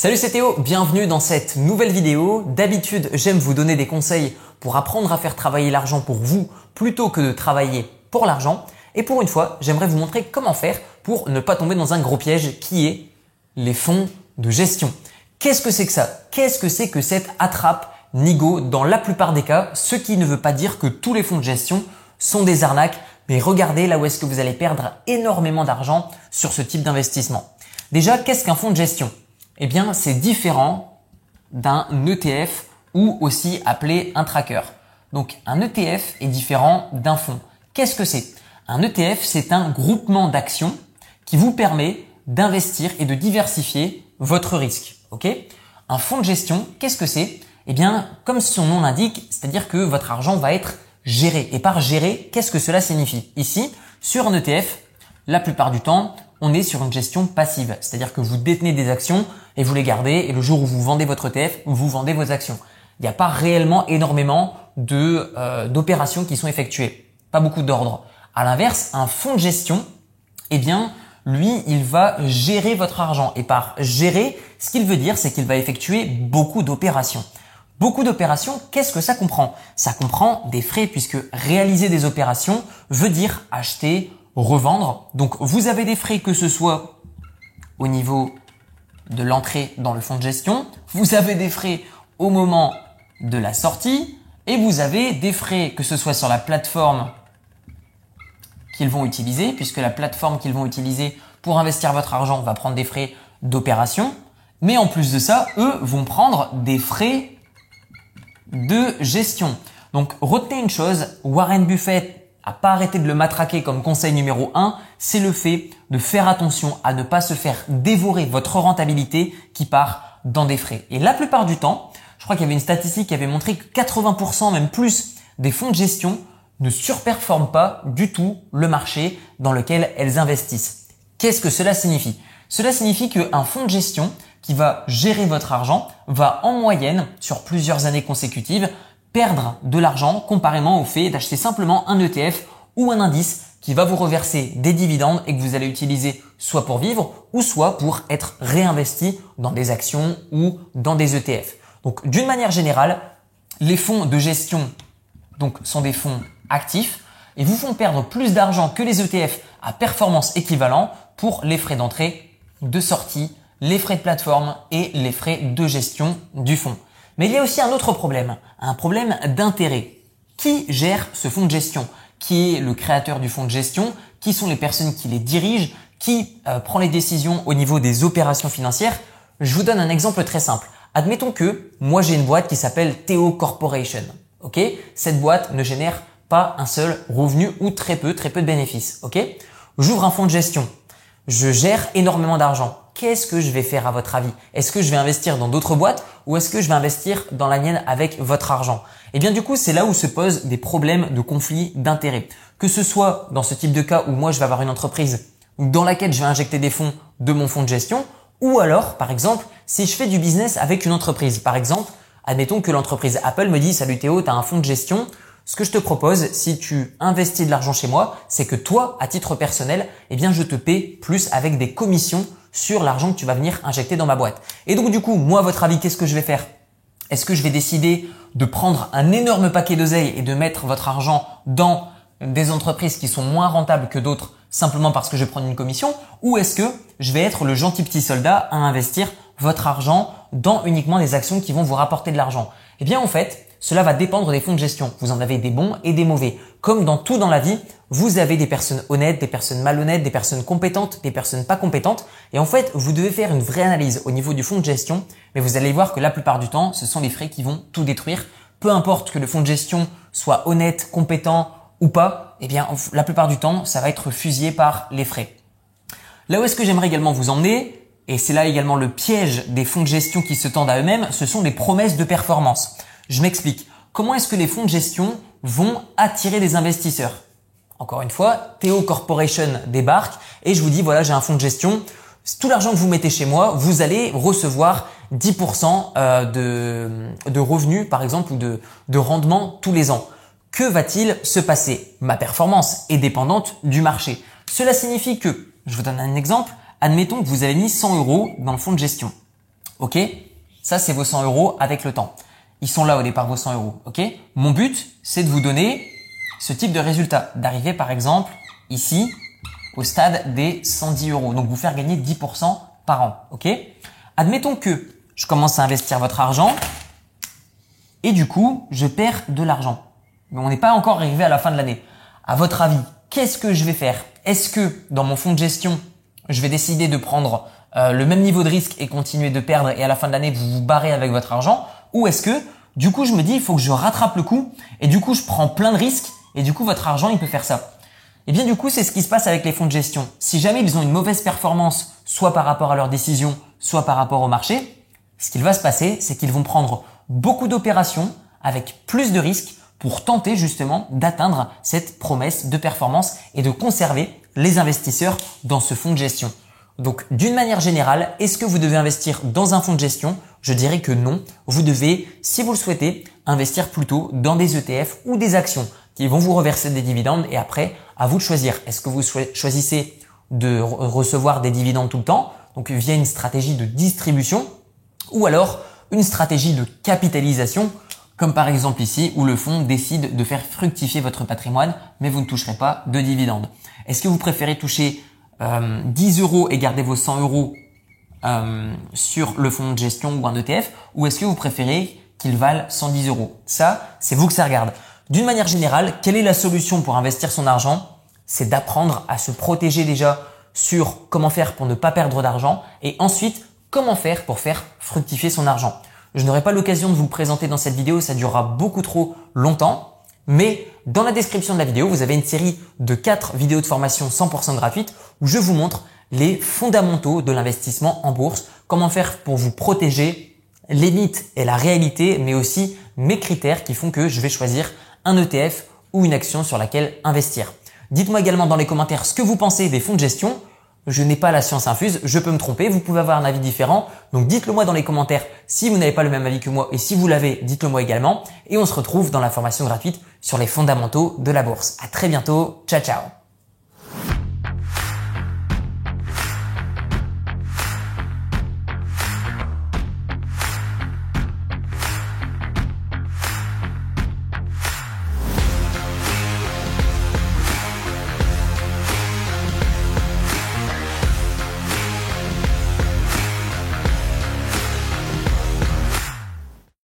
Salut c'est Théo, bienvenue dans cette nouvelle vidéo. D'habitude j'aime vous donner des conseils pour apprendre à faire travailler l'argent pour vous plutôt que de travailler pour l'argent. Et pour une fois j'aimerais vous montrer comment faire pour ne pas tomber dans un gros piège qui est les fonds de gestion. Qu'est-ce que c'est que ça? Qu'est-ce que c'est que cette attrape Nigo? Dans la plupart des cas, ce qui ne veut pas dire que tous les fonds de gestion sont des arnaques, mais regardez là où est-ce que vous allez perdre énormément d'argent sur ce type d'investissement. Déjà, qu'est-ce qu'un fonds de gestion? Eh bien, c'est différent d'un ETF ou aussi appelé un tracker. Donc, un ETF est différent d'un fonds. Qu'est-ce que c'est? Un ETF, c'est un groupement d'actions qui vous permet d'investir et de diversifier votre risque. Un fonds de gestion, qu'est-ce que c'est? Eh bien, comme son nom l'indique, c'est-à-dire que votre argent va être géré. Et par gérer, qu'est-ce que cela signifie? Ici, sur un ETF, la plupart du temps, on est sur une gestion passive. C'est-à-dire que vous détenez des actions et vous les gardez et le jour où vous vendez votre ETF, vous vendez vos actions. Il n'y a pas réellement énormément de euh, d'opérations qui sont effectuées. Pas beaucoup d'ordre. À l'inverse, un fonds de gestion, eh bien, lui, il va gérer votre argent. Et par gérer, ce qu'il veut dire, c'est qu'il va effectuer beaucoup d'opérations. Beaucoup d'opérations, qu'est-ce que ça comprend? Ça comprend des frais puisque réaliser des opérations veut dire acheter, revendre. Donc vous avez des frais que ce soit au niveau de l'entrée dans le fonds de gestion, vous avez des frais au moment de la sortie et vous avez des frais que ce soit sur la plateforme qu'ils vont utiliser, puisque la plateforme qu'ils vont utiliser pour investir votre argent va prendre des frais d'opération. Mais en plus de ça, eux vont prendre des frais de gestion. Donc retenez une chose, Warren Buffett à pas arrêter de le matraquer comme conseil numéro 1, c'est le fait de faire attention à ne pas se faire dévorer votre rentabilité qui part dans des frais. Et la plupart du temps, je crois qu'il y avait une statistique qui avait montré que 80% même plus des fonds de gestion ne surperforment pas du tout le marché dans lequel elles investissent. Qu'est-ce que cela signifie? Cela signifie qu'un fonds de gestion qui va gérer votre argent va en moyenne, sur plusieurs années consécutives, perdre de l'argent comparément au fait d'acheter simplement un ETF ou un indice qui va vous reverser des dividendes et que vous allez utiliser soit pour vivre ou soit pour être réinvesti dans des actions ou dans des ETF. Donc d'une manière générale, les fonds de gestion donc sont des fonds actifs et vous font perdre plus d'argent que les ETF à performance équivalent pour les frais d'entrée, de sortie, les frais de plateforme et les frais de gestion du fonds. Mais il y a aussi un autre problème, un problème d'intérêt. Qui gère ce fonds de gestion? Qui est le créateur du fonds de gestion? Qui sont les personnes qui les dirigent? Qui euh, prend les décisions au niveau des opérations financières? Je vous donne un exemple très simple. Admettons que moi j'ai une boîte qui s'appelle Theo Corporation. Ok? Cette boîte ne génère pas un seul revenu ou très peu, très peu de bénéfices. Ok? J'ouvre un fonds de gestion. Je gère énormément d'argent qu'est-ce que je vais faire à votre avis? Est-ce que je vais investir dans d'autres boîtes ou est-ce que je vais investir dans la mienne avec votre argent? Eh bien du coup, c'est là où se posent des problèmes de conflit d'intérêts. Que ce soit dans ce type de cas où moi je vais avoir une entreprise dans laquelle je vais injecter des fonds de mon fonds de gestion ou alors, par exemple, si je fais du business avec une entreprise. Par exemple, admettons que l'entreprise Apple me dit Salut Théo, tu as un fonds de gestion, ce que je te propose, si tu investis de l'argent chez moi, c'est que toi, à titre personnel, eh bien, je te paie plus avec des commissions sur l'argent que tu vas venir injecter dans ma boîte. Et donc du coup, moi, votre avis, qu'est-ce que je vais faire? Est-ce que je vais décider de prendre un énorme paquet d'oseille et de mettre votre argent dans des entreprises qui sont moins rentables que d'autres simplement parce que je prends une commission? Ou est-ce que je vais être le gentil petit soldat à investir votre argent dans uniquement des actions qui vont vous rapporter de l'argent? Eh bien en fait, cela va dépendre des fonds de gestion. Vous en avez des bons et des mauvais. Comme dans tout dans la vie, vous avez des personnes honnêtes, des personnes malhonnêtes, des personnes compétentes, des personnes pas compétentes. Et en fait, vous devez faire une vraie analyse au niveau du fonds de gestion. Mais vous allez voir que la plupart du temps, ce sont les frais qui vont tout détruire. Peu importe que le fonds de gestion soit honnête, compétent ou pas, eh bien, la plupart du temps, ça va être fusillé par les frais. Là où est-ce que j'aimerais également vous emmener, et c'est là également le piège des fonds de gestion qui se tendent à eux-mêmes, ce sont les promesses de performance. Je m'explique. Comment est-ce que les fonds de gestion vont attirer des investisseurs? Encore une fois, Theo Corporation débarque et je vous dis voilà, j'ai un fonds de gestion. Tout l'argent que vous mettez chez moi, vous allez recevoir 10% euh, de, de revenus, par exemple, ou de, de rendement tous les ans. Que va-t-il se passer? Ma performance est dépendante du marché. Cela signifie que, je vous donne un exemple, admettons que vous avez mis 100 euros dans le fonds de gestion. Ok? Ça, c'est vos 100 euros avec le temps. Ils sont là au départ, vos 100 euros. Ok? Mon but, c'est de vous donner ce type de résultat. D'arriver, par exemple, ici, au stade des 110 euros. Donc, vous faire gagner 10% par an. Ok? Admettons que je commence à investir votre argent et du coup, je perds de l'argent. Mais on n'est pas encore arrivé à la fin de l'année. À votre avis, qu'est-ce que je vais faire? Est-ce que dans mon fonds de gestion, je vais décider de prendre euh, le même niveau de risque et continuer de perdre et à la fin de l'année, vous vous barrez avec votre argent? Ou est-ce que du coup, je me dis, il faut que je rattrape le coup et du coup, je prends plein de risques et du coup, votre argent, il peut faire ça Eh bien, du coup, c'est ce qui se passe avec les fonds de gestion. Si jamais ils ont une mauvaise performance, soit par rapport à leurs décisions, soit par rapport au marché, ce qu'il va se passer, c'est qu'ils vont prendre beaucoup d'opérations avec plus de risques pour tenter justement d'atteindre cette promesse de performance et de conserver les investisseurs dans ce fonds de gestion. Donc d'une manière générale, est-ce que vous devez investir dans un fonds de gestion? Je dirais que non. Vous devez, si vous le souhaitez, investir plutôt dans des ETF ou des actions qui vont vous reverser des dividendes et après, à vous de choisir. Est-ce que vous choisissez de recevoir des dividendes tout le temps, donc via une stratégie de distribution, ou alors une stratégie de capitalisation, comme par exemple ici où le fonds décide de faire fructifier votre patrimoine, mais vous ne toucherez pas de dividendes. Est-ce que vous préférez toucher 10 euh, euros et garder vos 100 euros euh, sur le fonds de gestion ou un ETF, ou est-ce que vous préférez qu'ils valent 110 euros? Ça, c'est vous que ça regarde. D'une manière générale, quelle est la solution pour investir son argent? C'est d'apprendre à se protéger déjà sur comment faire pour ne pas perdre d'argent et ensuite comment faire pour faire fructifier son argent. Je n'aurai pas l'occasion de vous le présenter dans cette vidéo, ça durera beaucoup trop longtemps, mais dans la description de la vidéo, vous avez une série de 4 vidéos de formation 100% gratuites où je vous montre les fondamentaux de l'investissement en bourse, comment faire pour vous protéger les mythes et la réalité, mais aussi mes critères qui font que je vais choisir un ETF ou une action sur laquelle investir. Dites-moi également dans les commentaires ce que vous pensez des fonds de gestion je n'ai pas la science infuse, je peux me tromper, vous pouvez avoir un avis différent. Donc dites-le moi dans les commentaires si vous n'avez pas le même avis que moi et si vous l'avez, dites-le moi également. Et on se retrouve dans la formation gratuite sur les fondamentaux de la bourse. À très bientôt, ciao ciao